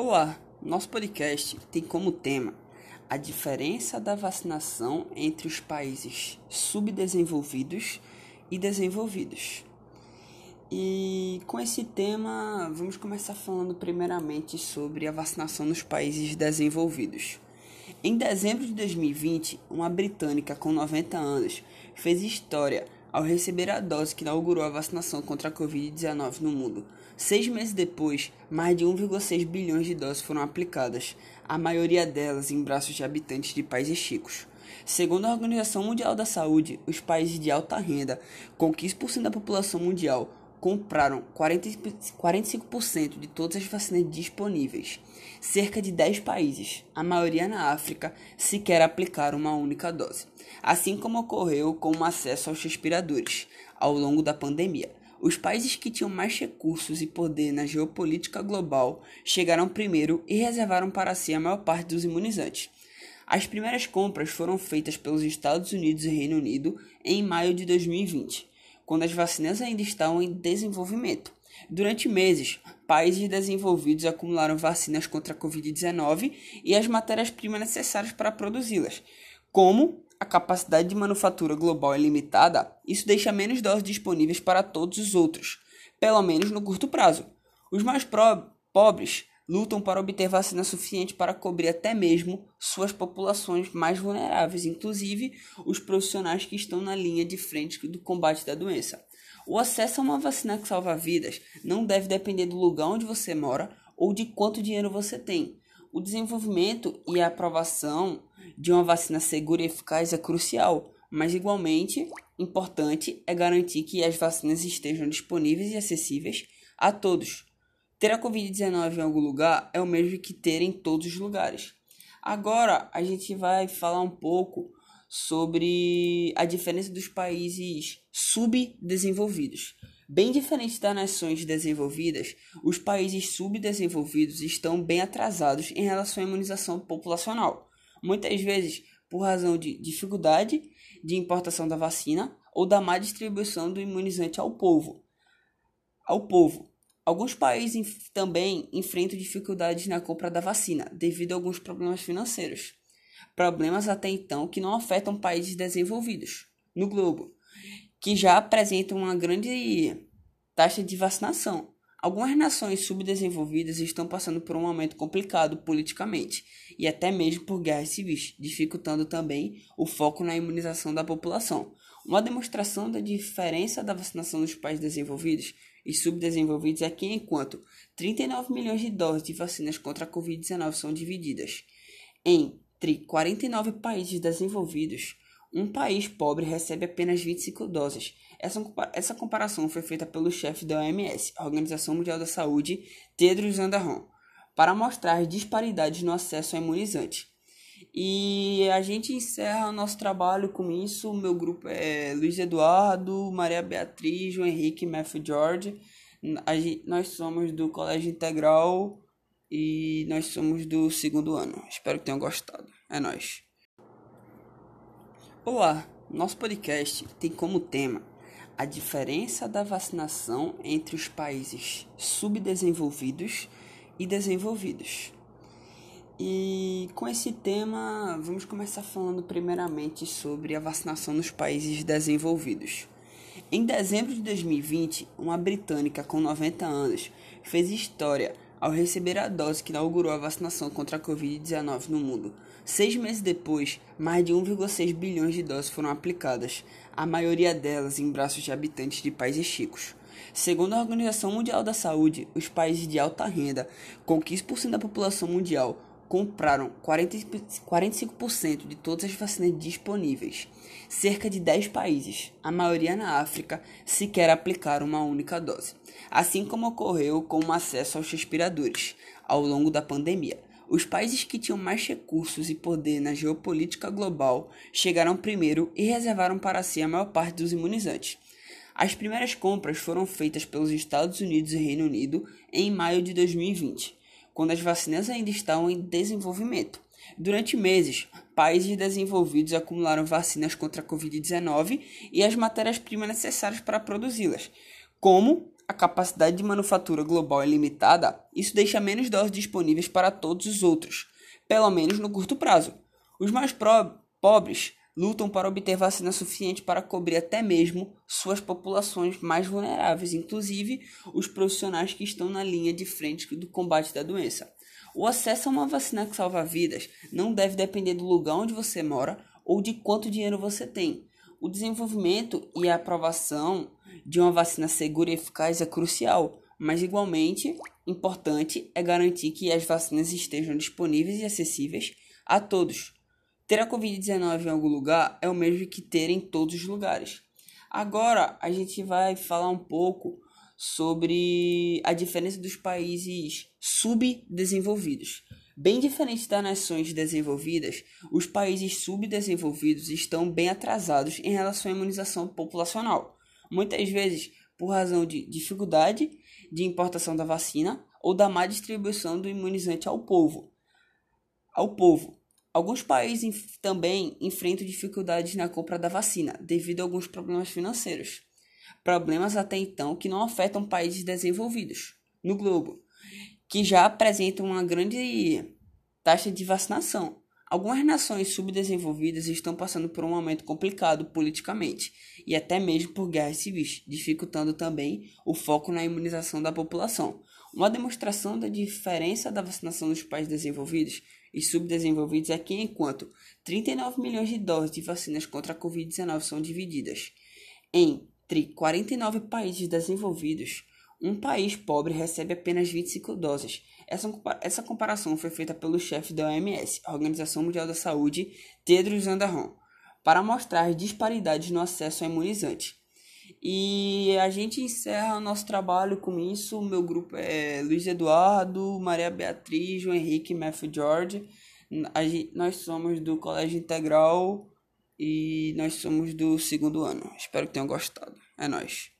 Olá, nosso podcast tem como tema a diferença da vacinação entre os países subdesenvolvidos e desenvolvidos. E com esse tema, vamos começar falando primeiramente sobre a vacinação nos países desenvolvidos. Em dezembro de 2020, uma britânica com 90 anos fez história ao receber a dose que inaugurou a vacinação contra a Covid-19 no mundo. Seis meses depois, mais de 1,6 bilhões de doses foram aplicadas, a maioria delas em braços de habitantes de países ricos. Segundo a Organização Mundial da Saúde, os países de alta renda, com 15% da população mundial, compraram 40, 45% de todas as vacinas disponíveis. Cerca de 10 países, a maioria na África, sequer aplicaram uma única dose, assim como ocorreu com o acesso aos respiradores ao longo da pandemia. Os países que tinham mais recursos e poder na geopolítica global chegaram primeiro e reservaram para si a maior parte dos imunizantes. As primeiras compras foram feitas pelos Estados Unidos e Reino Unido em maio de 2020 quando as vacinas ainda estão em desenvolvimento. Durante meses, países desenvolvidos acumularam vacinas contra a Covid-19 e as matérias-primas necessárias para produzi-las. Como a capacidade de manufatura global é limitada, isso deixa menos doses disponíveis para todos os outros, pelo menos no curto prazo. Os mais pobres lutam para obter vacina suficiente para cobrir até mesmo suas populações mais vulneráveis, inclusive os profissionais que estão na linha de frente do combate da doença. O acesso a uma vacina que salva vidas não deve depender do lugar onde você mora ou de quanto dinheiro você tem. O desenvolvimento e a aprovação de uma vacina segura e eficaz é crucial, mas igualmente importante é garantir que as vacinas estejam disponíveis e acessíveis a todos ter a Covid-19 em algum lugar é o mesmo que ter em todos os lugares. Agora a gente vai falar um pouco sobre a diferença dos países subdesenvolvidos. Bem diferente das nações desenvolvidas, os países subdesenvolvidos estão bem atrasados em relação à imunização populacional, muitas vezes por razão de dificuldade de importação da vacina ou da má distribuição do imunizante ao povo. Ao povo, Alguns países também enfrentam dificuldades na compra da vacina devido a alguns problemas financeiros. Problemas até então que não afetam países desenvolvidos no globo, que já apresentam uma grande taxa de vacinação. Algumas nações subdesenvolvidas estão passando por um momento complicado politicamente e até mesmo por guerras civis, dificultando também o foco na imunização da população. Uma demonstração da diferença da vacinação nos países desenvolvidos e subdesenvolvidos é que, enquanto 39 milhões de doses de vacinas contra a Covid-19 são divididas entre 49 países desenvolvidos, um país pobre recebe apenas 25 doses. Essa, essa comparação foi feita pelo chefe da OMS, a Organização Mundial da Saúde, Tedros Adhanom, para mostrar disparidades no acesso ao imunizante. E a gente encerra nosso trabalho com isso. Meu grupo é Luiz Eduardo, Maria Beatriz, João Henrique, Matthew George. Nós somos do Colégio Integral e nós somos do segundo ano. Espero que tenham gostado. É nóis. Olá, nosso podcast tem como tema a diferença da vacinação entre os países subdesenvolvidos e desenvolvidos. E com esse tema, vamos começar falando primeiramente sobre a vacinação nos países desenvolvidos. Em dezembro de 2020, uma britânica com 90 anos fez história ao receber a dose que inaugurou a vacinação contra a Covid-19 no mundo. Seis meses depois, mais de 1,6 bilhões de doses foram aplicadas, a maioria delas em braços de habitantes de países ricos. Segundo a Organização Mundial da Saúde, os países de alta renda, com 15% da população mundial, compraram 40, 45% de todas as vacinas disponíveis. Cerca de 10 países, a maioria na África, sequer aplicaram uma única dose, assim como ocorreu com o acesso aos respiradores ao longo da pandemia. Os países que tinham mais recursos e poder na geopolítica global chegaram primeiro e reservaram para si a maior parte dos imunizantes. As primeiras compras foram feitas pelos Estados Unidos e Reino Unido em maio de 2020 quando as vacinas ainda estão em desenvolvimento. Durante meses, países desenvolvidos acumularam vacinas contra a Covid-19 e as matérias-primas necessárias para produzi-las, como a capacidade de manufatura global é limitada, isso deixa menos doses disponíveis para todos os outros, pelo menos no curto prazo. Os mais pobres lutam para obter vacina suficiente para cobrir até mesmo suas populações mais vulneráveis, inclusive os profissionais que estão na linha de frente do combate da doença. O acesso a uma vacina que salva vidas não deve depender do lugar onde você mora ou de quanto dinheiro você tem. O desenvolvimento e a aprovação de uma vacina segura e eficaz é crucial, mas igualmente importante é garantir que as vacinas estejam disponíveis e acessíveis a todos. Ter a Covid-19 em algum lugar é o mesmo que ter em todos os lugares. Agora a gente vai falar um pouco sobre a diferença dos países subdesenvolvidos. Bem diferente das nações desenvolvidas, os países subdesenvolvidos estão bem atrasados em relação à imunização populacional, muitas vezes por razão de dificuldade de importação da vacina ou da má distribuição do imunizante ao povo. Ao povo. Alguns países também enfrentam dificuldades na compra da vacina devido a alguns problemas financeiros. Problemas até então que não afetam países desenvolvidos no globo, que já apresentam uma grande taxa de vacinação. Algumas nações subdesenvolvidas estão passando por um momento complicado politicamente e até mesmo por guerras civis, dificultando também o foco na imunização da população. Uma demonstração da diferença da vacinação dos países desenvolvidos e subdesenvolvidos é que, enquanto 39 milhões de doses de vacinas contra a Covid-19 são divididas entre 49 países desenvolvidos, um país pobre recebe apenas 25 doses. Essa, comparação foi feita pelo chefe da OMS, a Organização Mundial da Saúde, Tedros Adhanom, para mostrar disparidades no acesso ao imunizante. E a gente encerra o nosso trabalho com isso. O meu grupo é Luiz Eduardo, Maria Beatriz, João Henrique, Matthew George. Nós somos do Colégio Integral e nós somos do segundo ano. Espero que tenham gostado. É nóis.